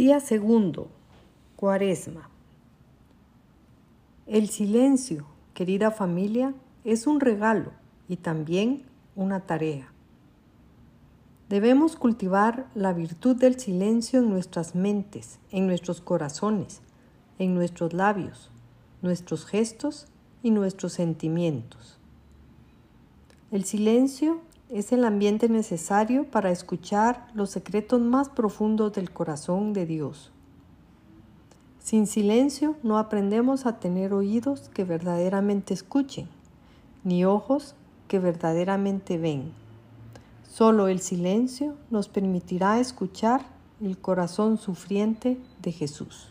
Día segundo, Cuaresma. El silencio, querida familia, es un regalo y también una tarea. Debemos cultivar la virtud del silencio en nuestras mentes, en nuestros corazones, en nuestros labios, nuestros gestos y nuestros sentimientos. El silencio es el ambiente necesario para escuchar los secretos más profundos del corazón de Dios. Sin silencio no aprendemos a tener oídos que verdaderamente escuchen, ni ojos que verdaderamente ven. Solo el silencio nos permitirá escuchar el corazón sufriente de Jesús.